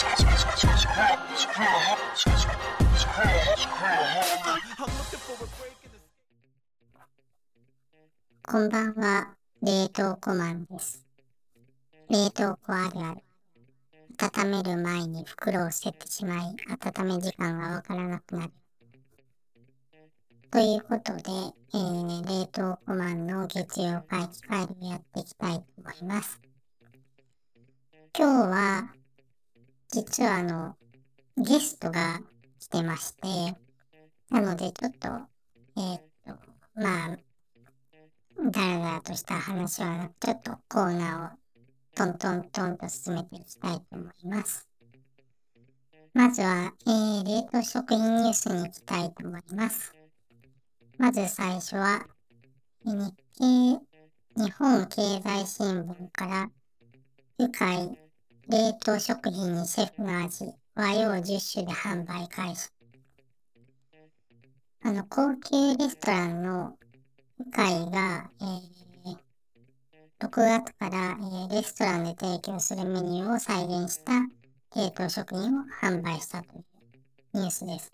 こんばんは、冷凍庫マンです。冷凍庫あるある。温める前に袋を捨ててしまい、温め時間がわからなくなる。ということで、えー、冷凍庫マンの月曜回帰ファイルをやっていきたいと思います。今日は、実はあの、ゲストが来てまして、なのでちょっと、えー、っと、まあ、だらだらとした話はなく、ちょっとコーナーをトントントンと進めていきたいと思います。まずは、えー、冷凍食品ニュースに行きたいと思います。まず最初は、日経、日本経済新聞から、愉快、冷凍食品にシェフの味、和洋10種で販売開始。あの、高級レストランの愉快が、えー、6月から、えー、レストランで提供するメニューを再現した冷凍食品を販売したというニュースです。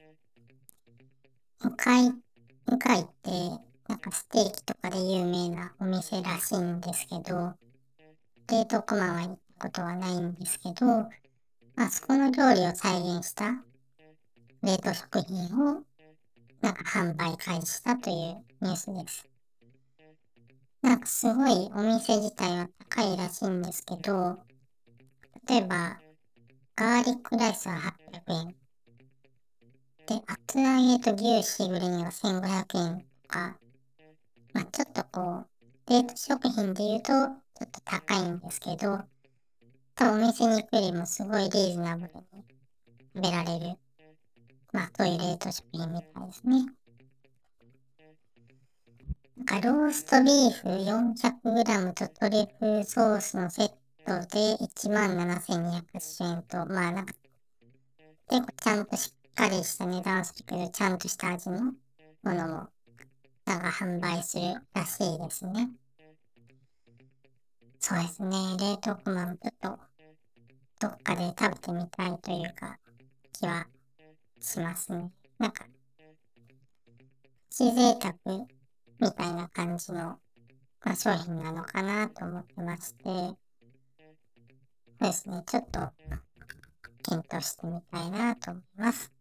愉快向井って、なんかステーキとかで有名なお店らしいんですけど、冷凍コマはことはないんですけど、まあそこの料理を再現した冷凍食品をなんか販売開始したというニュースです。なんかすごいお店自体は高いらしいんですけど、例えば、ガーリックライスは800円、で、厚揚げと牛しぐれ煮は1500円とか、まあちょっとこう、冷凍食品で言うと、ちょっと高いんですけど、多分お店に行くよりもすごいリーズナブルに食べられる、まあそういう冷凍食品みたいですね。なんかローストビーフ 400g とトリュフソースのセットで17,280円と、まあなんか結構ちゃんとしっかりした値段するけど、ちゃんとした味のものも、なんか販売するらしいですね。そうですね。冷凍庫マンちょっと、どっかで食べてみたいというか、気はしますね。なんか、プチ贅沢みたいな感じの、まあ、商品なのかなと思ってまして、そうですね。ちょっと、検討してみたいなと思います。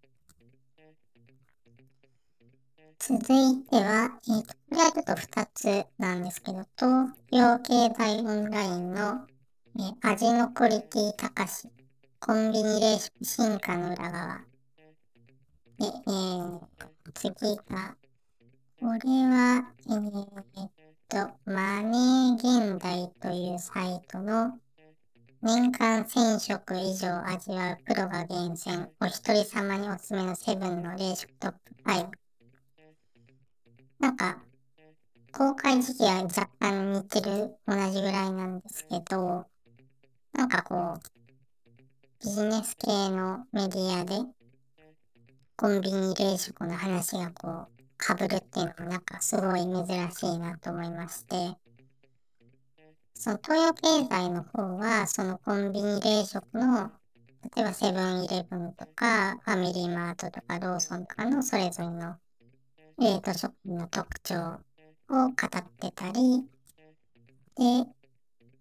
続いては、えー、これはちょっと2つなんですけど、東洋経済オンラインの、えー、味のクオリティ高し、コンビニ冷食進化の裏側。で、えー、次が、これは、えー、っと、マネー現代というサイトの年間1000食以上味わうプロが厳選、お一人様におすすめのセブンの冷食トップ5。なんか、公開時期は若干似てる、同じぐらいなんですけど、なんかこう、ビジネス系のメディアで、コンビニ冷食の話がこう、被るっていうのもなんかすごい珍しいなと思いまして、その東洋経済の方は、そのコンビニ冷食の、例えばセブンイレブンとか、ファミリーマートとかローソンとかのそれぞれの冷凍食品の特徴を語ってたり、で、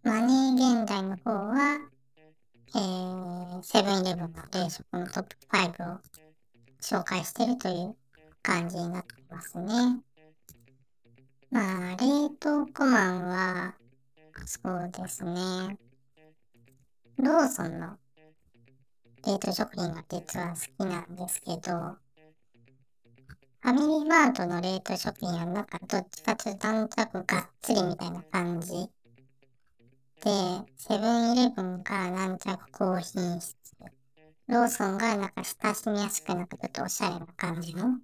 マネー現代の方は、えー、セブンイレブンの冷食のトップ5を紹介してるという感じになってますね。まあ、冷凍コマンは、そうですね。ローソンの冷凍食品が実は好きなんですけど、ファミリーマートの冷凍食品はなんかどっちかというと軟着がっつりみたいな感じ。で、セブンイレブンが軟着高品質。ローソンがなんか親しみやすくなくちょっとおしゃれな感じの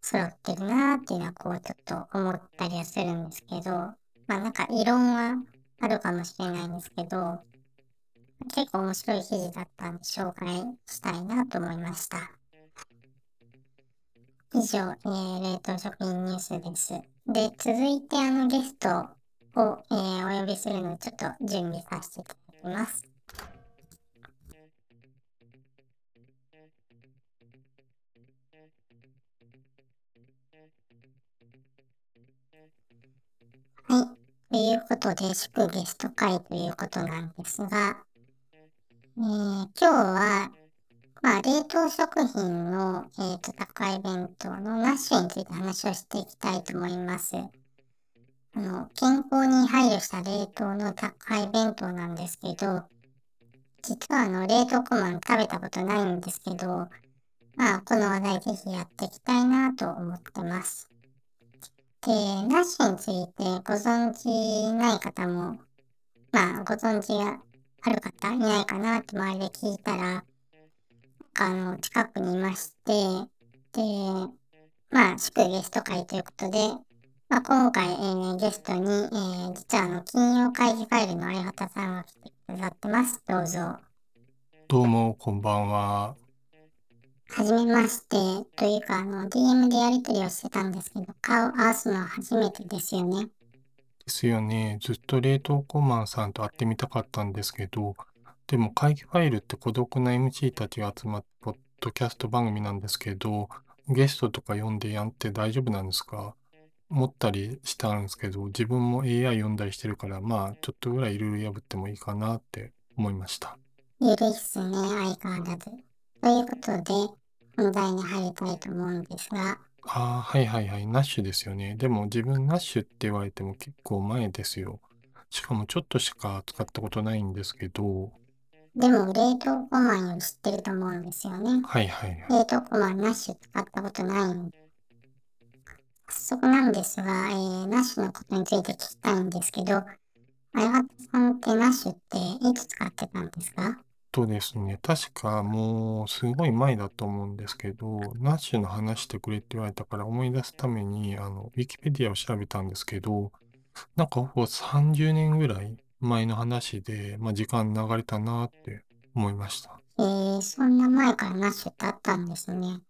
揃ってるなーっていうのはこうちょっと思ったりはするんですけど、まあなんか異論はあるかもしれないんですけど、結構面白い記事だったんで紹介したいなと思いました。以上、えー、冷凍食品ニュースです。で、続いてあのゲストを、えー、お呼びするのを、ちょっと準備させていただきます。はい。ということで、祝ゲスト会ということなんですが、えー、今日は、まあ、冷凍食品の、えーと、宅配弁当のナッシュについて話をしていきたいと思います。あの、健康に配慮した冷凍の宅配弁当なんですけど、実はあの、冷凍コマン食べたことないんですけど、まあ、この話題ぜひやっていきたいなと思ってます。で、ナッシュについてご存知ない方も、まあ、ご存知がある方いないかなって周りで聞いたら、あの、近くにいまして、で、まあ、祝ゲスト会ということで、まあ、今回、えー、ゲストに、えー、実はあの、金曜会議ファイルの相畑さんが来てくださってます。どうぞ。どうも、こんばんは。はじめまして、というか、あの、DM でやり取りをしてたんですけど、顔合わすのは初めてですよね。ですよね。ずっと冷凍コマンさんと会ってみたかったんですけど、でも会議ファイルって孤独な MC たちが集まったポッドキャスト番組なんですけど、ゲストとか呼んでやんって大丈夫なんですか？思ったりしたんですけど、自分も AI 読んだりしてるから、まあ、ちょっとぐらいルール破ってもいいかなって思いました。いいですね、相変わらず。ということで、本題に入りたいと思うんですが。ああ、はいはいはい、ナッシュですよね。でも自分ナッシュって言われても結構前ですよ。しかもちょっとしか使ったことないんですけど。でも冷凍コマンより知ってると思うんですよね。はいはいはい。冷凍コマンナッシュ使ったことないんで。早速なんですが、えー、ナッシュのことについて聞きたいんですけど、あやはさんってナッシュっていつ使ってたんですか？とですね、確かもうすごい前だと思うんですけど、ナッシュの話してくれって言われたから思い出すために、あの、ウィキペディアを調べたんですけど、なんかほぼ30年ぐらい前の話で、まあ時間流れたなって思いました。えー、そんな前からナッシュってあったんですね。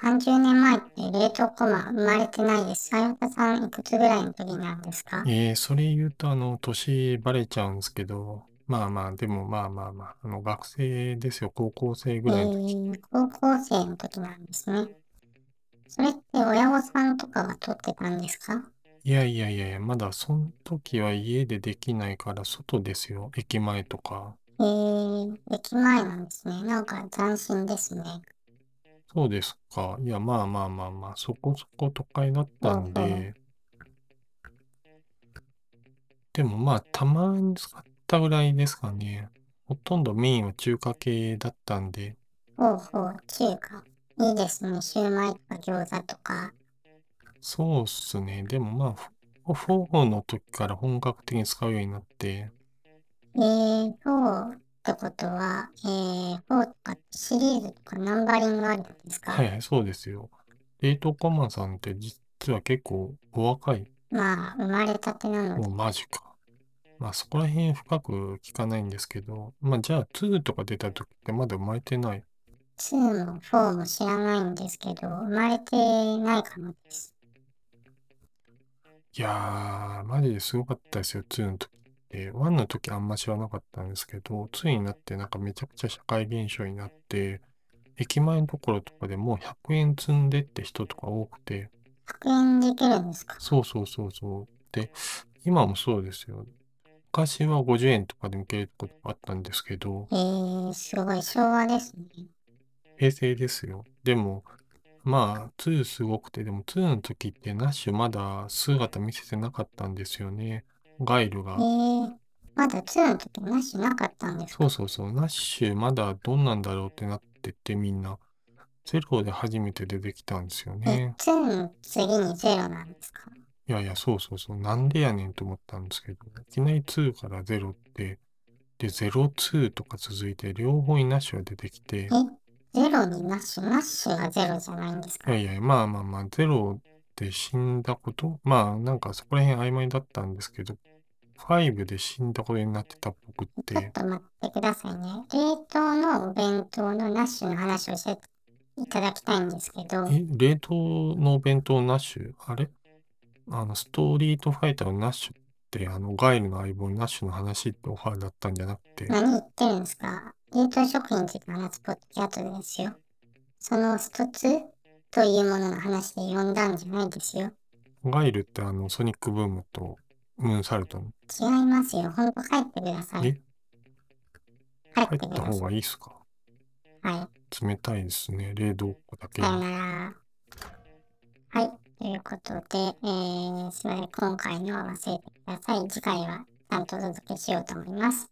30年前って冷凍コマ生まれてないです。ささんいくつぐらいの時なんですか？えー、それ言うとあの、年バレちゃうんですけど、まあまあ、でもまあまあまあ、あの学生ですよ、高校生ぐらいの時。えー、高校生の時なんですね。それって親御さんとかが撮ってたんですか？いやいやいやいや、まだその時は家でできないから外ですよ、駅前とか。えー、駅前なんですね。なんか斬新ですね。そうですか。いや、まあまあまあまあ、そこそこ都会だったんで、でもまあ、たまに使っったぐらいですかね。ほとんどメインは中華系だったんで。ほうほう、中華。いいですね。シューマイとか餃子とか。そうっすね。でもまあ、フォーの時から本格的に使うようになって。えー、フォーってことは、えー、フォーとかシリーズとかナンバリングあるんですか？はいはい、そうですよ。冷凍庫マンさんって実は結構お若い。まあ、生まれたてなので。マジか。まあそこら辺深く聞かないんですけど、まあじゃあ2とか出た時ってまだ生まれてない？2も4も知らないんですけど、生まれてないかもです。いやー、マジですごかったですよ、2の時って。1の時あんま知らなかったんですけど、2になってなんかめちゃくちゃ社会現象になって、駅前のところとかでもう100円積んでって人とか多くて。100円できるんですか？そうそうそうそう。で、今もそうですよ。昔は50円とかで受けることがあったんですけど、えー、すごい昭和ですね。平成ですよ。でも、まあ、2すごくて、でも2の時ってナッシュまだ姿見せてなかったんですよね。ガイルが。えー、まだ2の時ナッシュなかったんですか？そうそうそう。ナッシュまだどんなんだろうってなっててみんな。ゼロで初めて出てきたんですよね。え、2の次にゼロなんですか？いやいや、そうそうそう。なんでやねんと思ったんですけど、いきなり2から0って、で、02とか続いて、両方にナッシュが出てきて。えゼロにナッシュナッシュがゼロじゃないんですか？いやいや、まあまあまあ、ゼロで死んだこと？まあ、なんかそこら辺曖昧だったんですけど、5で死んだことになってた僕って。ちょっと待ってくださいね。冷凍のお弁当のナッシュの話をしていただきたいんですけど。え、冷凍のお弁当ナッシュ？あれ？あの、ストリートファイターのナッシュって、あの、ガイルの相棒ナッシュの話ってオファーだったんじゃなくて。何言ってるんですか？冷凍食品について話すポッドキャストですよ。そのストツーというものの話で呼んだんじゃないですよ。ガイルってあの、ソニックブームとムーンサルトに。違いますよ。ほんと帰ってください。え？帰っ入った方。がいいっすか？はい。冷たいですね。冷凍庫だけさよに。なら。はい。ということで、えー、すみません。今回のは忘れてください。次回はちゃんとお届けしようと思います。